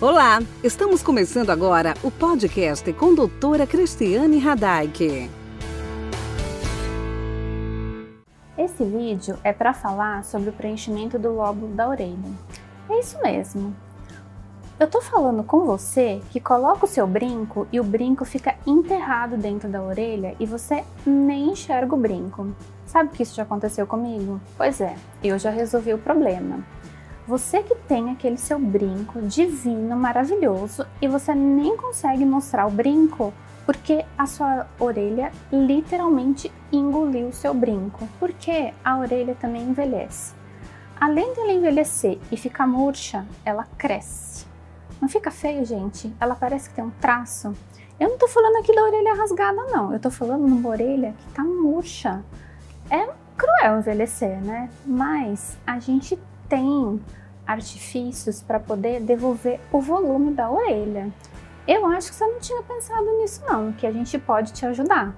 Olá, estamos começando agora o podcast com doutora Cristiane Radaik. Esse vídeo é para falar sobre o preenchimento do lóbulo da orelha. É isso mesmo. Eu tô falando com você que coloca o seu brinco e o brinco fica enterrado dentro da orelha e você nem enxerga o brinco. Sabe que isso já aconteceu comigo? Pois é, eu já resolvi o problema. Você que tem aquele seu brinco divino, maravilhoso e você nem consegue mostrar o brinco porque a sua orelha literalmente engoliu o seu brinco. Porque a orelha também envelhece. Além dela envelhecer e ficar murcha, ela cresce. Não fica feio, gente? Ela parece que tem um traço. Eu não tô falando aqui da orelha rasgada, não. Eu tô falando de uma orelha que tá murcha. É cruel envelhecer, né? Mas a gente tem artifícios para poder devolver o volume da orelha. Eu acho que você não tinha pensado nisso não, que a gente pode te ajudar.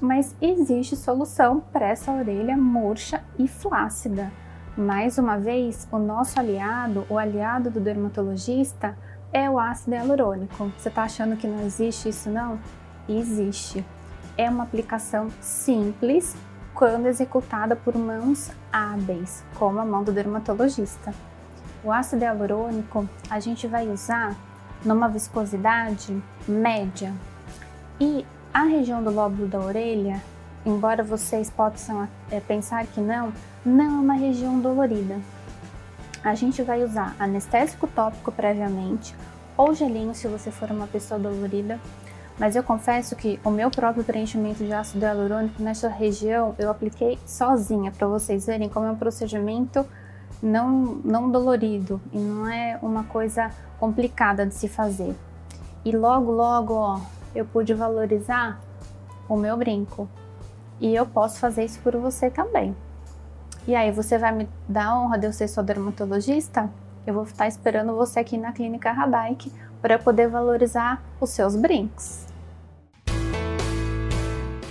Mas existe solução para essa orelha murcha e flácida. Mais uma vez, o nosso aliado, o aliado do dermatologista, é o ácido hialurônico. Você está achando que não existe isso não? Existe. É uma aplicação simples quando executada por mãos hábeis, como a mão do dermatologista. O ácido hialurônico a gente vai usar numa viscosidade média. E a região do lóbulo da orelha, embora vocês possam é, pensar que não, não é uma região dolorida. A gente vai usar anestésico tópico previamente ou gelinho se você for uma pessoa dolorida. Mas eu confesso que o meu próprio preenchimento de ácido hialurônico nessa região eu apliquei sozinha para vocês verem como é um procedimento não, não dolorido e não é uma coisa complicada de se fazer. E logo, logo, ó, eu pude valorizar o meu brinco. E eu posso fazer isso por você também. E aí, você vai me dar a honra de eu ser sua dermatologista? Eu vou estar esperando você aqui na Clínica Radaik para poder valorizar os seus brincos.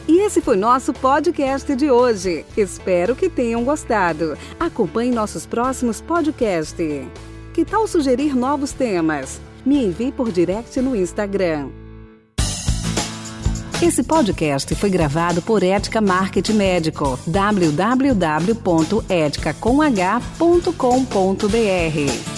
E esse foi nosso podcast de hoje. Espero que tenham gostado. Acompanhe nossos próximos podcasts. Que tal sugerir novos temas? Me envie por direct no Instagram. Esse podcast foi gravado por Ética Marketing Médico. www.eticacomh.com.br